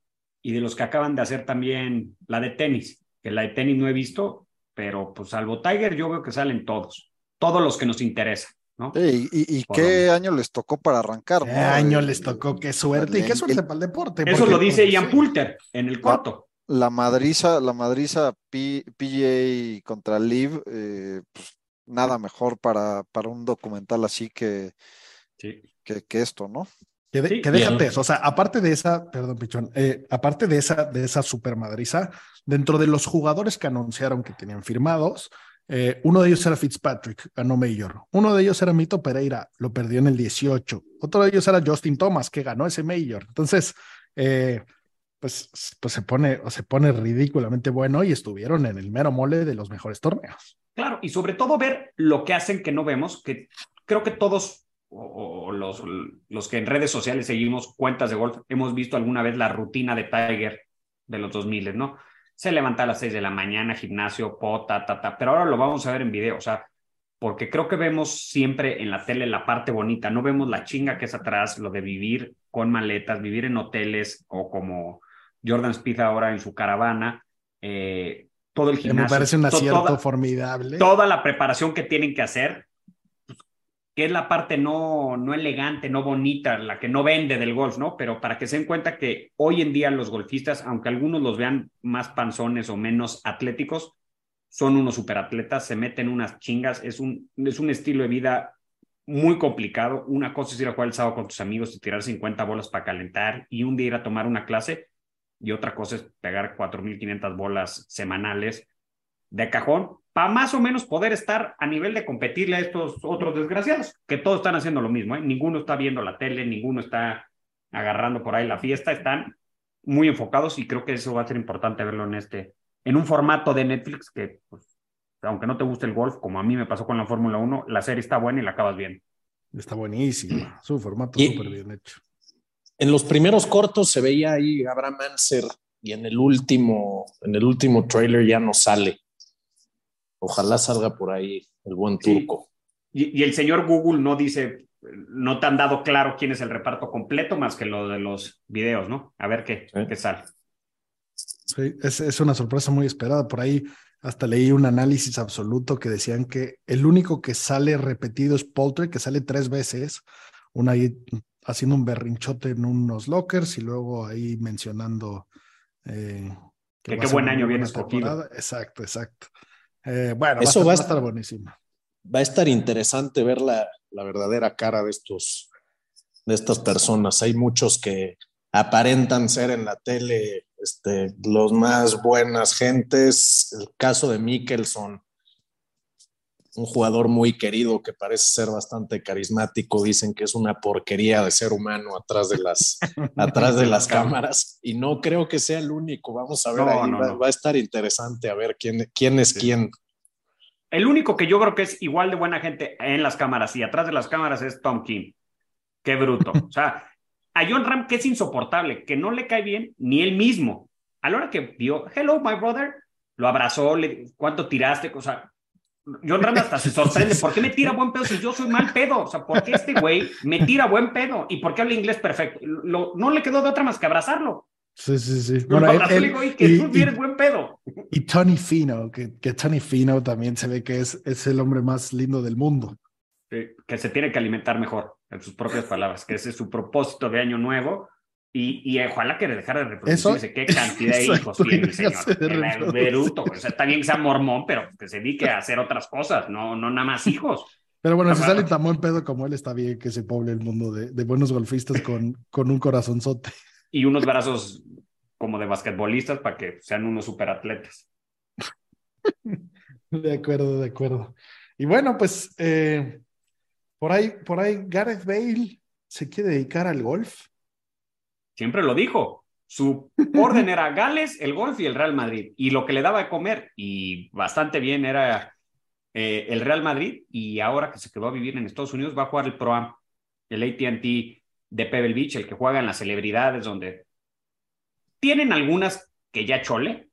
y de los que acaban de hacer también la de tenis, que la de tenis no he visto, pero pues salvo Tiger yo veo que salen todos, todos los que nos interesan. ¿no? Sí, y, y qué año les tocó para arrancar, ¿Qué año les tocó? Qué suerte, y qué suerte para el deporte. Eso lo dice Ian Poulter en el corto. La, la madriza, la madriza P, PGA contra Liv, eh, pues, nada mejor para, para un documental así que, sí. que, que, esto, ¿no? Que, de, sí, que déjate bien. eso, o sea, aparte de esa, perdón, Pichón, eh, aparte de esa, de esa super madriza, dentro de los jugadores que anunciaron que tenían firmados, eh, uno de ellos era Fitzpatrick, ganó Mayor. Uno de ellos era Mito Pereira, lo perdió en el 18. Otro de ellos era Justin Thomas, que ganó ese Mayor. Entonces, eh, pues, pues se pone, se pone ridículamente bueno y estuvieron en el mero mole de los mejores torneos. Claro, y sobre todo ver lo que hacen que no vemos, que creo que todos o, o los, los que en redes sociales seguimos cuentas de golf, hemos visto alguna vez la rutina de Tiger de los 2000, ¿no? Se levanta a las 6 de la mañana, gimnasio, pota, ta, ta, pero ahora lo vamos a ver en video, o sea, porque creo que vemos siempre en la tele la parte bonita, no vemos la chinga que es atrás, lo de vivir con maletas, vivir en hoteles o como Jordan Spieth ahora en su caravana, eh, todo el gimnasio. Me parece un acierto toda, formidable. Toda la preparación que tienen que hacer, que es la parte no, no elegante, no bonita, la que no vende del golf, ¿no? Pero para que se den cuenta que hoy en día los golfistas, aunque algunos los vean más panzones o menos atléticos, son unos superatletas, se meten unas chingas, es un, es un estilo de vida muy complicado. Una cosa es ir a jugar el sábado con tus amigos y tirar 50 bolas para calentar y un día ir a tomar una clase y otra cosa es pegar 4.500 bolas semanales de cajón para más o menos poder estar a nivel de competirle a estos otros desgraciados, que todos están haciendo lo mismo, ¿eh? ninguno está viendo la tele, ninguno está agarrando por ahí la fiesta, están muy enfocados y creo que eso va a ser importante verlo en este, en un formato de Netflix que, pues, aunque no te guste el golf, como a mí me pasó con la Fórmula 1, la serie está buena y la acabas bien. Está buenísima, es un formato súper bien hecho. En los primeros cortos se veía ahí Abraham Anser y en el último, en el último trailer ya no sale. Ojalá salga por ahí el buen turco. Sí. Y, y, el señor Google no dice, no te han dado claro quién es el reparto completo más que lo de los videos, ¿no? A ver qué, sí. qué sale. Sí, es, es, una sorpresa muy esperada. Por ahí hasta leí un análisis absoluto que decían que el único que sale repetido es Poultry, que sale tres veces. Una ahí haciendo un berrinchote en unos lockers y luego ahí mencionando. Eh, que, que qué buen año viene escogido. Exacto, exacto. Eh, bueno, eso va a, estar, va a estar buenísimo. Va a estar interesante ver la, la, verdadera cara de estos de estas personas. Hay muchos que aparentan ser en la tele este, los más buenas gentes. El caso de Mickelson, un jugador muy querido que parece ser bastante carismático. Dicen que es una porquería de ser humano atrás de las, atrás de las cámaras. Y no creo que sea el único. Vamos a ver no, ahí. No, va, no. va, a estar interesante a ver quién, quién es sí. quién. El único que yo creo que es igual de buena gente en las cámaras y atrás de las cámaras es Tom King. Qué bruto. O sea, a John Ram que es insoportable, que no le cae bien ni él mismo. A la hora que vio, hello, my brother, lo abrazó, le, ¿cuánto tiraste? O sea, John Ram hasta se sorprende. ¿Por qué me tira buen pedo si yo soy mal pedo? O sea, ¿por qué este güey me tira buen pedo? ¿Y por qué habla inglés perfecto? Lo, no le quedó de otra más que abrazarlo. Sí, sí, sí. Bueno, él, él, digo, y que y, tú tienes y, buen pedo. Y Tony Fino, que, que, Tony Fino también se ve que es, es el hombre más lindo del mundo. Sí, que se tiene que alimentar mejor, en sus propias palabras, que ese es su propósito de año nuevo. Y, y ojalá que dejara de reproducirse. ¿Qué cantidad de hijos tiene el señor? Beruto. O sea, está bien que sea mormón, pero que se dedique a hacer otras cosas, no, no nada más hijos. Pero bueno, si sale tan buen pedo como él, está bien que se poble el mundo de, de buenos golfistas con, con un corazonzote. Y unos brazos como de basquetbolistas para que sean unos superatletas. De acuerdo, de acuerdo. Y bueno, pues eh, por ahí, por ahí Gareth Bale se quiere dedicar al golf. Siempre lo dijo. Su orden era Gales, el golf y el Real Madrid. Y lo que le daba de comer, y bastante bien, era eh, el Real Madrid. Y ahora que se quedó a vivir en Estados Unidos, va a jugar el Pro Am, el ATT de Pebble Beach, el que juega en las celebridades, donde tienen algunas que ya chole.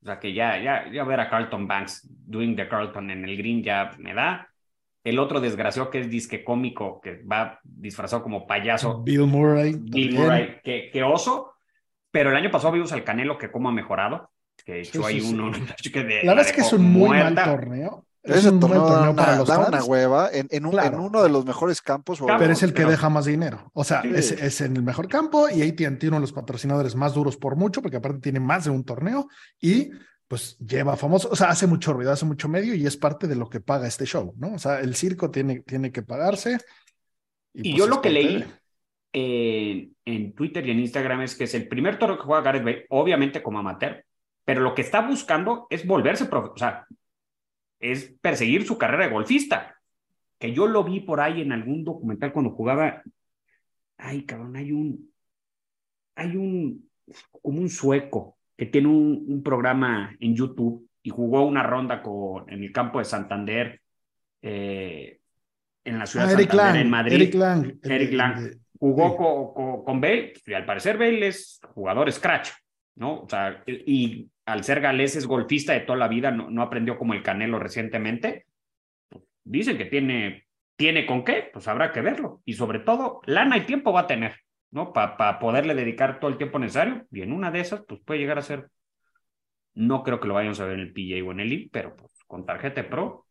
O sea, que ya, ya, ya ver a Carlton Banks doing the Carlton en el green ya me da. El otro desgraciado que es disque cómico, que va disfrazado como payaso. Bill Murray. Bill también. Murray, que, que oso. Pero el año pasado vimos al Canelo que cómo ha mejorado. Que echó Sí, ahí sí, sí. uno. que de- La verdad es que es un muy mal muerta. torneo. Es Ese un torneo una, para los da una fans, hueva en, en un- Claro. en uno de los mejores campos. Pero es el que pero- deja más dinero. O sea, Sí. es, es en el mejor campo y AT&T uno de los patrocinadores más duros por mucho, porque aparte tiene más de un torneo y pues lleva famoso, o sea, hace mucho ruido, hace mucho medio y es parte de lo que paga este show, ¿no? O sea, el circo tiene, tiene que pagarse. Y pues, yo lo que leí de- en, en Twitter y en Instagram es que es el primer torneo que juega Gareth Bale, obviamente como amateur, pero lo que está buscando es volverse profe, o sea, es perseguir su carrera de golfista. Que yo lo vi por ahí en algún documental cuando jugaba. Ay, cabrón, hay un. Hay un. como un sueco que tiene un, un programa en YouTube y jugó una ronda con, en el campo de Santander, eh, en la ciudad Ah, de Eric Santander, Lang, en Madrid. Eric Lang. Eric Lang. Jugó Sí. co- co- con Bale y al parecer Bale es jugador scratch, ¿no? O sea, y al ser galés es golfista de toda la vida, no, no aprendió como el Canelo recientemente. Dicen que tiene, tiene con qué, pues habrá que verlo. Y sobre todo, lana y tiempo va a tener, ¿no? Para poderle dedicar todo el tiempo necesario. Y en una de esas, pues puede llegar a ser, no creo que lo vayamos a ver en el PJ o en el I, pero pues con tarjeta pro.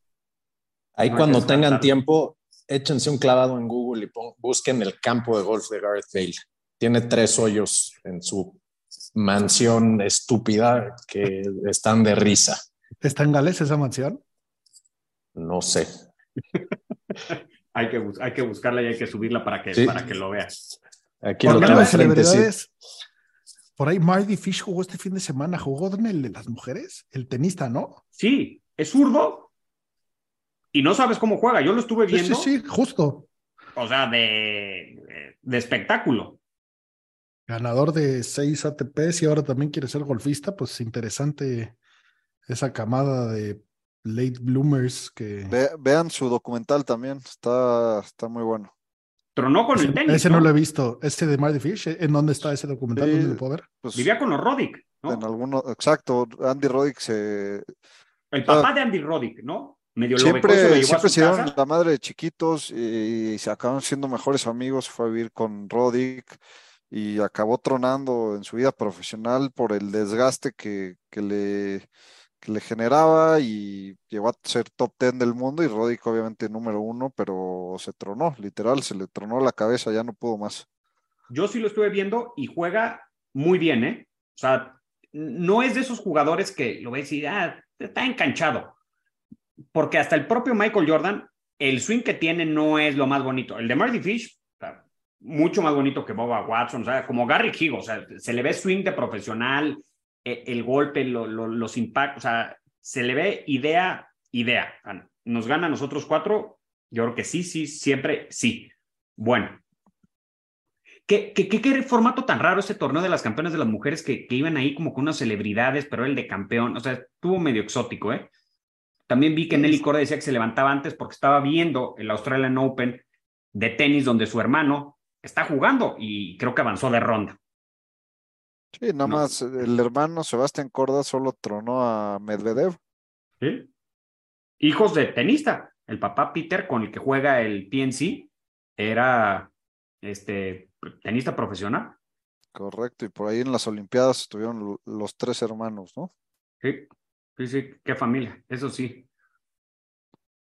Ahí No cuando tengan tiempo, échense un clavado en Google y pon- busquen el campo de golf de Gareth Bale. Tiene tres hoyos en su mansión estúpida que están de risa. ¿Está en Gales esa mansión? No sé. Hay que, hay que buscarla y hay que subirla para que, Sí. para que lo veas. Aquí lo tengo sí. por ahí Marty Fish jugó este fin de semana, jugó en el de las mujeres, el tenista, ¿no? Sí, es zurdo y no sabes cómo juega. Yo lo estuve Sí, viendo, sí, sí, justo. o sea, de, de espectáculo. Ganador de seis ATPs y ahora también quiere ser golfista, pues interesante esa camada de late bloomers que... Ve- vean su documental también, está, está muy bueno. Tronó con Ese, el tenis. ese ¿no? no lo he visto. Ese de Marty Fish, ¿en dónde está ese documental? Sí. ¿Dónde lo puedo ver? Pues, Vivía con los Roddick, ¿no? en alguno, exacto, Andy Roddick se, El papá de Andy Roddick, ¿no? Medio siempre, siempre se dieron la madre de chiquitos y, se acabaron siendo mejores amigos, fue a vivir con Roddick y acabó tronando en su vida profesional por el desgaste que, que le, le generaba y llegó a ser top 10 del mundo y Roddick obviamente número uno, pero se tronó, literal, se le tronó la cabeza, ya no pudo más. Yo sí lo estuve viendo y juega muy bien, ¿eh? O sea, no es de esos jugadores que lo ves y ah, está enganchado. Porque hasta el propio Michael Jordan, el swing que tiene no es lo más bonito. El de Marty Fish, mucho más bonito que Boba Watson, o sea, como Gary Higo, o sea, se le ve swing de profesional, el golpe, lo- lo- los impactos, o sea, se le ve idea, idea. Nos gana a nosotros cuatro, yo creo que sí, sí, siempre sí. Bueno, ¿Qué, qué, qué, qué formato tan raro ese torneo de las campeonas de las mujeres que, que iban ahí como con unas celebridades, pero el de campeón, o sea, estuvo medio exótico, ¿eh? También vi que Nelly Corda decía que se levantaba antes porque estaba viendo el Australian Open de tenis donde su hermano está jugando y creo que avanzó de ronda. Sí, nada No. más el hermano Sebastián Corda solo tronó a Medvedev. ¿sí? Hijos de tenista. El papá Peter con el que juega el PNC era este tenista profesional. Correcto, y por ahí en las Olimpiadas estuvieron lo- los tres hermanos, ¿no? Sí, sí, sí, qué familia, eso sí.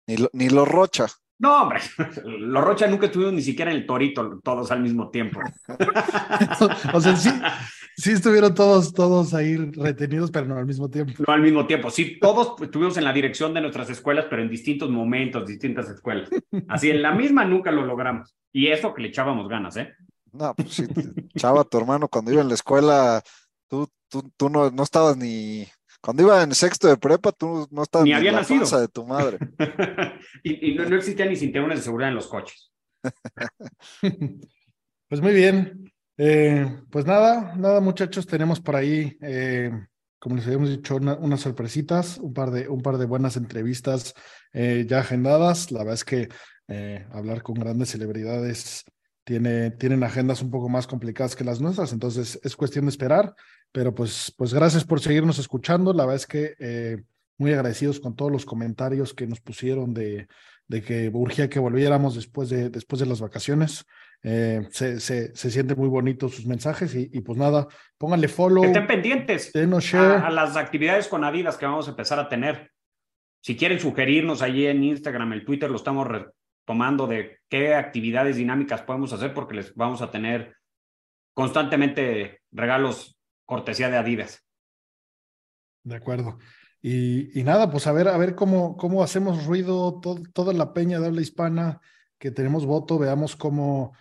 Ni, lo- ni los Rocha. No, hombre, los Rocha nunca estuvieron ni siquiera en el torito todos al mismo tiempo. o sea, sí, sí estuvieron todos, todos ahí retenidos, pero no al mismo tiempo. No al mismo tiempo. Sí, todos estuvimos en la dirección de nuestras escuelas, pero en distintos momentos, distintas escuelas. Así, en la misma nunca lo logramos. Y eso que le echábamos ganas, ¿eh? No, pues sí, chava, tu hermano, cuando iba en la escuela, tú, tú, tú no, no estabas ni. Cuando iba en sexto de prepa, tú no estabas Ni ni, había en la nacido. de tu madre. y y no, no existían ni cinturones de seguridad en los coches. Pues muy bien. Eh, pues nada, nada, muchachos, tenemos por ahí, eh, como les habíamos dicho, una- unas sorpresitas, un par de, un par de buenas entrevistas eh, ya agendadas. La verdad es que eh, hablar con grandes celebridades tiene, tienen agendas un poco más complicadas que las nuestras, entonces es cuestión de esperar. Pero pues, pues gracias por seguirnos escuchando. La verdad es que eh, muy agradecidos con todos los comentarios que nos pusieron de, de que urgía que volviéramos después de, después de las vacaciones. Eh, se, se, se siente muy bonito sus mensajes y, y pues nada, pónganle follow, Que estén pendientes denos share. a, a las actividades con Adidas que vamos a empezar a tener. Si quieren sugerirnos allí en Instagram, el Twitter, lo estamos retomando de qué actividades dinámicas podemos hacer porque les vamos a tener constantemente regalos cortesía de Adidas. De acuerdo. Y, y nada, pues a ver, a ver cómo, cómo hacemos ruido to- toda la peña de habla hispana, que tenemos voto, veamos cómo,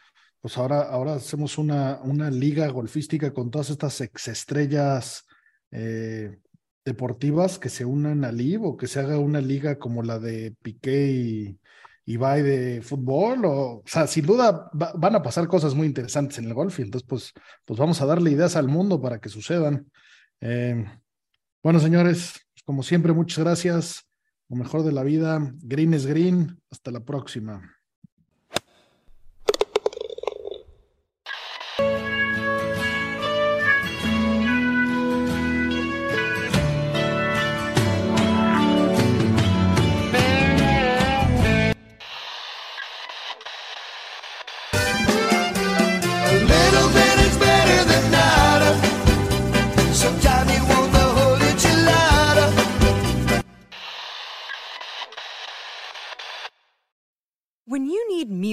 pues ahora, ahora hacemos una, una liga golfística con todas estas exestrellas eh, deportivas que se unan al LIV o que se haga una liga como la de Piqué y Ibai de fútbol, o, sea, sin duda va- van a pasar cosas muy interesantes en el golf y entonces pues, pues vamos a darle ideas al mundo para que sucedan. Eh, bueno, señores, como siempre, muchas gracias. Lo mejor de la vida. Green es green. Hasta la próxima.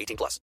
18 plus.